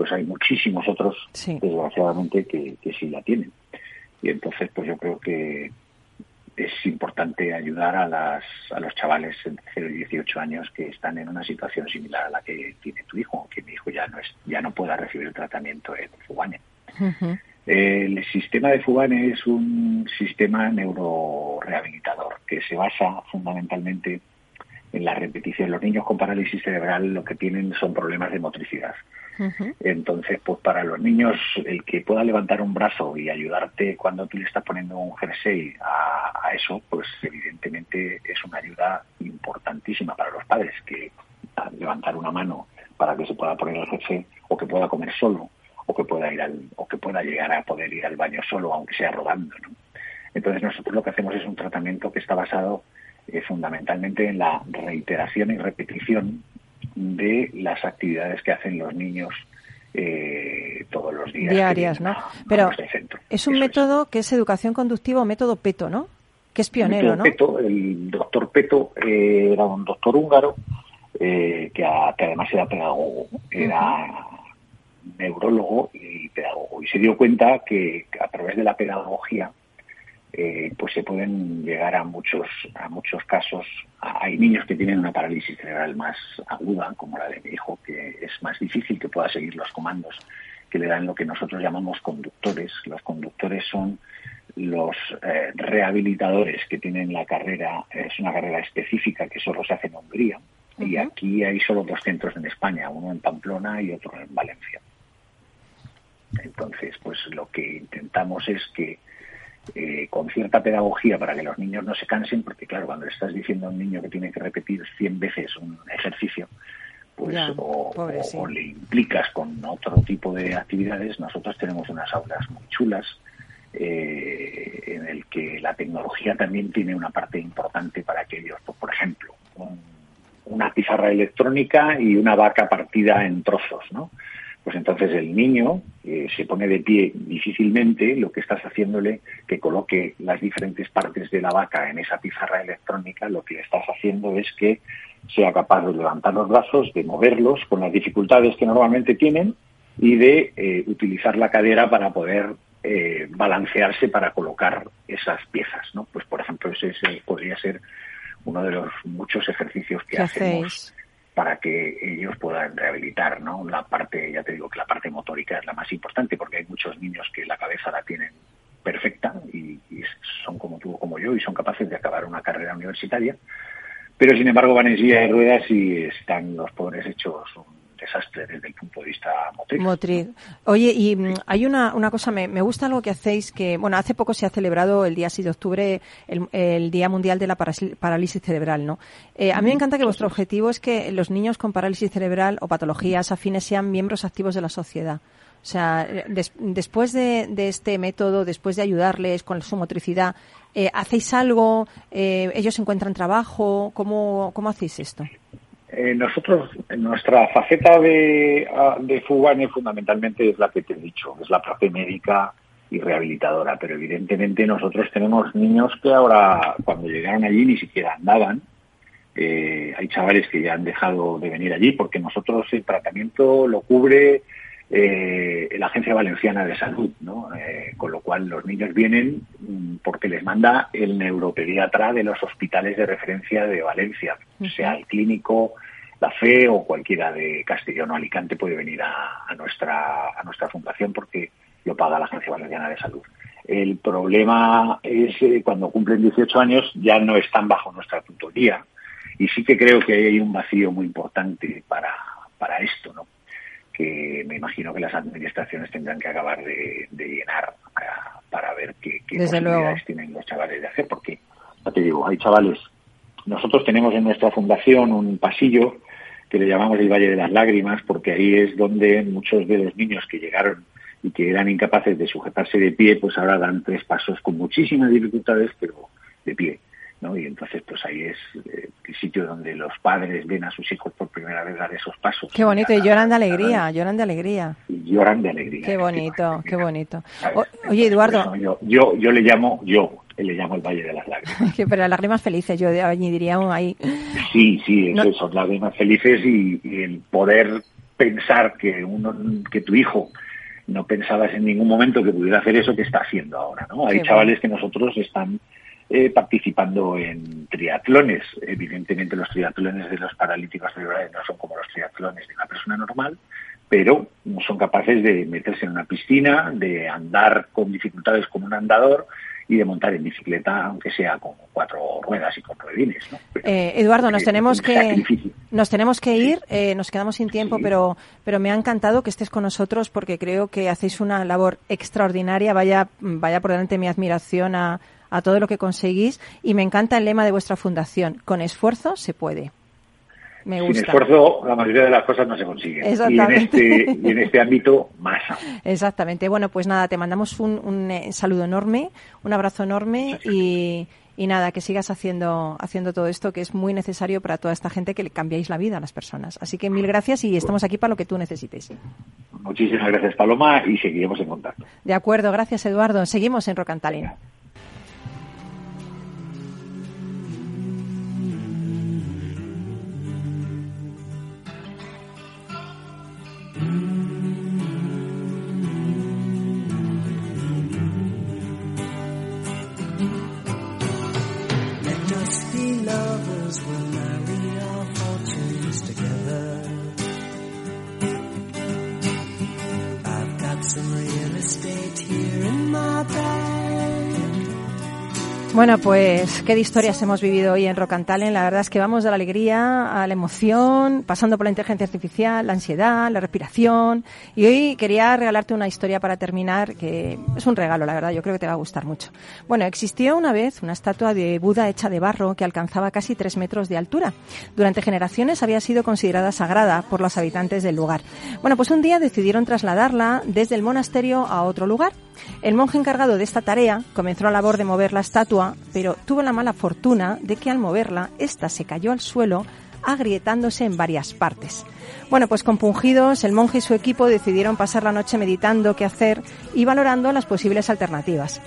pues hay muchísimos otros, desgraciadamente, que, sí la tienen. Y entonces, pues yo creo que es importante ayudar a, las, a los chavales entre 0 y 18 años que están en una situación similar a la que tiene tu hijo, que mi hijo ya no es ya no pueda recibir el tratamiento en Fubane. El sistema de Fubane es un sistema neurorehabilitador que se basa fundamentalmente en la repetición. Los niños con parálisis cerebral lo que tienen son problemas de motricidad. Entonces, pues para los niños, el que pueda levantar un brazo y ayudarte cuando tú le estás poniendo un jersey a, eso, pues evidentemente es una ayuda importantísima para los padres, que levantar una mano para que se pueda poner el jersey o que pueda comer solo o que pueda ir al, o que pueda llegar a poder ir al baño solo, aunque sea rodando. Entonces nosotros lo que hacemos es un tratamiento que está basado eh, fundamentalmente en la reiteración y repetición de las actividades que hacen los niños eh, todos los días. Diarias, ¿no? Pero es un método que es educación conductiva o método PETO, ¿no? Que es pionero, ¿no? Peto, el doctor Peto eh, era un doctor húngaro eh, que, además era pedagogo, era neurólogo y pedagogo. Y se dio cuenta que a través de la pedagogía eh, pues se pueden llegar a muchos a muchos casos. Hay niños que tienen una parálisis cerebral más aguda, como la de mi hijo, que es más difícil que pueda seguir los comandos que le dan lo que nosotros llamamos conductores. Los conductores son los eh, rehabilitadores que tienen la carrera, es una carrera específica que solo se hace en Hungría. Y aquí hay solo dos centros en España, uno en Pamplona y otro en Valencia. Entonces, pues lo que intentamos es que eh, con cierta pedagogía para que los niños no se cansen, porque claro, cuando le estás diciendo a un niño que tiene que repetir 100 veces un ejercicio, pues o, le implicas con otro tipo de actividades, nosotros tenemos unas aulas muy chulas eh, en el que la tecnología también tiene una parte importante para que ellos, pues, por ejemplo, una pizarra electrónica y una vaca partida en trozos, ¿no? Pues entonces el niño eh, se pone de pie difícilmente, lo que estás haciéndole que coloque las diferentes partes de la vaca en esa pizarra electrónica, lo que le estás haciendo es que sea capaz de levantar los brazos, de moverlos con las dificultades que normalmente tienen y de eh, utilizar la cadera para poder eh, balancearse para colocar esas piezas, ¿no? Pues por ejemplo ese, podría ser uno de los muchos ejercicios que hacemos para que ellos puedan rehabilitar, ¿no? La parte, ya te digo que la parte motórica es la más importante porque hay muchos niños que la cabeza la tienen perfecta y, son como tú o como yo y son capaces de acabar una carrera universitaria, pero sin embargo van en silla de ruedas y están los pobres hechos desastre desde el punto de vista motriz. Motriz. Oye, y mm, hay una, una cosa, me, me gusta algo que hacéis, que, bueno, hace poco se ha celebrado el día 6 de octubre el, el Día Mundial de la Parálisis Cerebral, ¿no? Eh, a mí me encanta que vuestro objetivo es que los niños con parálisis cerebral o patologías afines sean miembros activos de la sociedad. O sea, después de, este método, después de ayudarles con su motricidad, eh, ¿hacéis algo? Eh, ¿Ellos encuentran trabajo? ¿Cómo, cómo hacéis esto? Eh, nosotros, nuestra faceta de, ah, de Fugane fundamentalmente es la que te he dicho, es la parte médica y rehabilitadora, pero evidentemente nosotros tenemos niños que ahora, cuando llegaron allí, ni siquiera andaban. Eh, hay chavales que ya han dejado de venir allí porque nosotros el tratamiento lo cubre eh, la Agencia Valenciana de Salud, ¿no? Eh, con lo cual los niños vienen mm, porque les manda el neuropediatra de los hospitales de referencia de Valencia, sea el clínico, la FE o cualquiera de Castellón o Alicante puede venir a, nuestra, a nuestra fundación porque lo paga la Agencia Valenciana de Salud. El problema es eh, cuando cumplen 18 años ya no están bajo nuestra tutoría y sí que creo que hay un vacío muy importante para, para esto, ¿no? Que me imagino que las administraciones tendrán que acabar de, llenar para, ver qué, posibilidades tienen los chavales de hacer, porque, ya te digo, hay chavales, nosotros tenemos en nuestra fundación un pasillo que le llamamos el Valle de las Lágrimas, porque ahí es donde muchos de los niños que llegaron y que eran incapaces de sujetarse de pie, pues ahora dan tres pasos con muchísimas dificultades, pero de pie. ¿No? Y entonces, pues ahí es eh, el sitio donde los padres ven a sus hijos por primera vez dar esos pasos. Qué bonito, y lloran de alegría, lloran de alegría. Y lloran de alegría. Qué bonito, qué bonito. oye, Eduardo. Yo, yo, yo, le llamo, yo le llamo el Valle de las Lágrimas. pero las lágrimas felices, yo añadiría ahí. Sí, sí, son lágrimas felices y, el poder pensar que uno, que tu hijo no pensabas en ningún momento que pudiera hacer eso que está haciendo ahora, ¿no? Hay chavales que nosotros están eh, participando en triatlones. Evidentemente los triatlones de los paralíticos cerebrales no son como los triatlones de una persona normal, pero son capaces de meterse en una piscina, de andar con dificultades como un andador y de montar en bicicleta, aunque sea con cuatro ruedas y con ruedines. Eh, Eduardo, nos tenemos que nos tenemos que ir, eh, nos quedamos sin tiempo, pero pero me ha encantado que estés con nosotros porque creo que hacéis una labor extraordinaria. Vaya vaya por delante mi admiración a a todo lo que conseguís y me encanta el lema de vuestra fundación, con esfuerzo se puede. Me gusta. Sin esfuerzo, la mayoría de las cosas no se consiguen. Exactamente. Y en este, en este ámbito, más. Exactamente. Bueno, pues nada, te mandamos un, un eh, saludo enorme, un abrazo enorme y, y, nada, que sigas haciendo, haciendo todo esto que es muy necesario para toda esta gente que le cambiáis la vida a las personas. Así que mil gracias y estamos aquí para lo que tú necesites. Muchísimas gracias, Paloma, y seguiremos en contacto. De acuerdo, gracias, Eduardo. Seguimos en lovers will marry our fortunes together. I've got some real estate here in my bag. Bueno, pues qué historias hemos vivido hoy en Rocantalen. La verdad es que vamos de la alegría a la emoción, pasando por la inteligencia artificial, la ansiedad, la respiración. Y hoy quería regalarte una historia para terminar, que es un regalo, la verdad, yo creo que te va a gustar mucho. Bueno, existió una vez una estatua de Buda hecha de barro que alcanzaba casi tres metros de altura. Durante generaciones había sido considerada sagrada por los habitantes del lugar. Bueno, pues un día decidieron trasladarla desde el monasterio a otro lugar. El monje encargado de esta tarea comenzó la labor de mover la estatua, pero tuvo la mala fortuna de que al moverla, ésta se cayó al suelo agrietándose en varias partes. Bueno, pues compungidos, el monje y su equipo decidieron pasar la noche meditando qué hacer y valorando las posibles alternativas.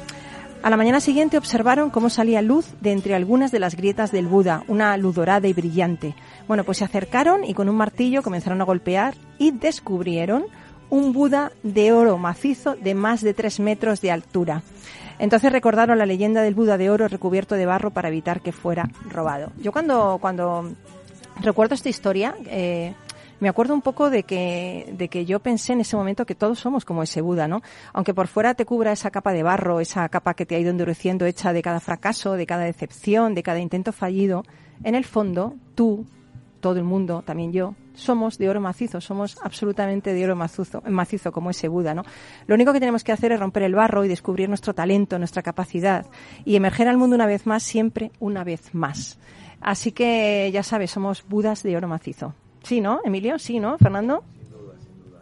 A la mañana siguiente observaron cómo salía luz de entre algunas de las grietas del Buda, una luz dorada y brillante. Bueno, pues se acercaron y con un martillo comenzaron a golpear y descubrieron un Buda de oro macizo de más de tres metros de altura. Entonces recordaron la leyenda del Buda de oro recubierto de barro para evitar que fuera robado. Yo cuando, cuando recuerdo esta historia, eh, me acuerdo un poco de que, de que yo pensé en ese momento que todos somos como ese Buda, ¿no? Aunque por fuera te cubra esa capa de barro, esa capa que te ha ido endureciendo hecha de cada fracaso, de cada decepción, de cada intento fallido, en el fondo, tú, todo el mundo, también yo, somos de oro macizo, somos absolutamente de oro macizo, macizo como ese Buda, ¿no? Lo único que tenemos que hacer es romper el barro y descubrir nuestro talento, nuestra capacidad y emerger al mundo una vez más, siempre una vez más. Así que ya sabes, somos Budas de oro macizo. Sí, ¿no, Emilio? Sí, ¿no, Fernando? Sin duda,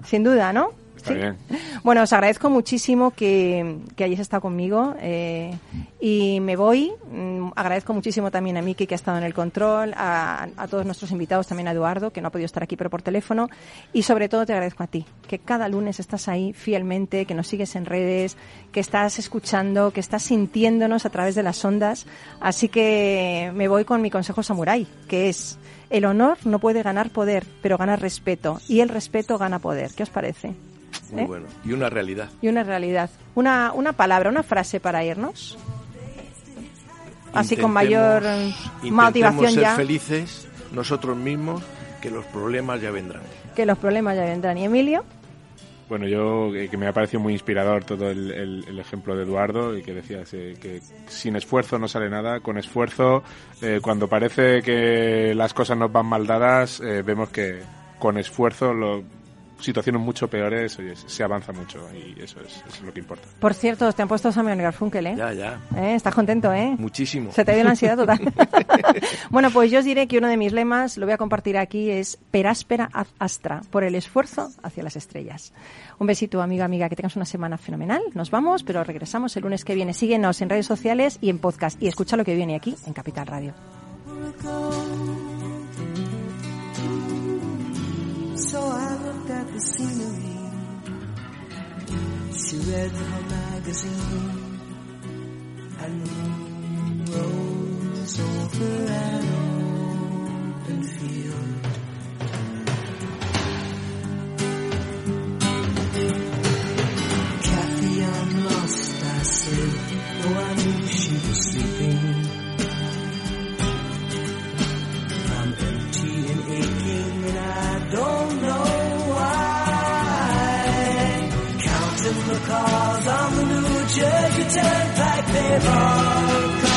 sin duda. ¿no? Está bien. Bueno, os agradezco muchísimo que, que hayáis estado conmigo eh, y me voy. Mm, agradezco muchísimo también a Miki que ha estado en el control, a, a todos nuestros invitados, también a Eduardo que no ha podido estar aquí pero por teléfono y sobre todo te agradezco a ti, que cada lunes estás ahí fielmente, que nos sigues en redes, que estás escuchando, que estás sintiéndonos a través de las ondas. Así que me voy con mi consejo samurái, que es el honor no puede ganar poder, pero gana respeto y el respeto gana poder. ¿Qué os parece? Muy ¿Eh? bueno. Y una realidad. Y una realidad. Una, una palabra, una frase para irnos. Así con mayor Intentemos motivación ser ya. felices nosotros mismos, que los problemas ya vendrán. Que los problemas ya vendrán. ¿Y Emilio? Bueno, yo eh, que me ha parecido muy inspirador todo el, el- el ejemplo de Eduardo y que decía eh, que sin esfuerzo no sale nada, con esfuerzo, eh, cuando parece que las cosas nos van mal dadas, eh, vemos que con esfuerzo, lo, situaciones mucho peores, oye, se avanza mucho y eso es, eso es lo que importa. Por cierto, te han puesto Samuel Garfunkel, ¿eh? Ya, ya. ¿Eh? Estás contento, ¿eh? Muchísimo. Se te dio la ansiedad total. bueno, pues yo os diré que uno de mis lemas, lo voy a compartir aquí, es peráspera ad astra, por el esfuerzo hacia las estrellas. Un besito, amiga, amiga, que tengas una semana fenomenal. Nos vamos, pero regresamos el lunes que viene. Síguenos en redes sociales y en podcast y escucha lo que viene aquí en Capital Radio. So I looked at the scenery. She read her magazine. And moon rose over an open field. Kathy, I'm lost, I said. Oh, I knew she was sleeping. I'm empty and aching and I don't know Jersey Turnpike, they've all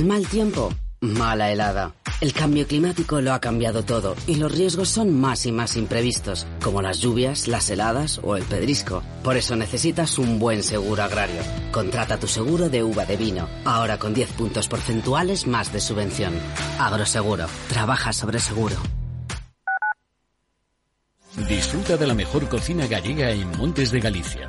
Al mal tiempo, mala helada. El cambio climático lo ha cambiado todo y los riesgos son más y más imprevistos, como las lluvias, las heladas o el pedrisco. Por eso necesitas un buen seguro agrario. Contrata tu seguro de uva de vino, ahora con 10 puntos porcentuales más de subvención. Agroseguro, trabaja sobre seguro. Disfruta de la mejor cocina gallega en Montes de Galicia.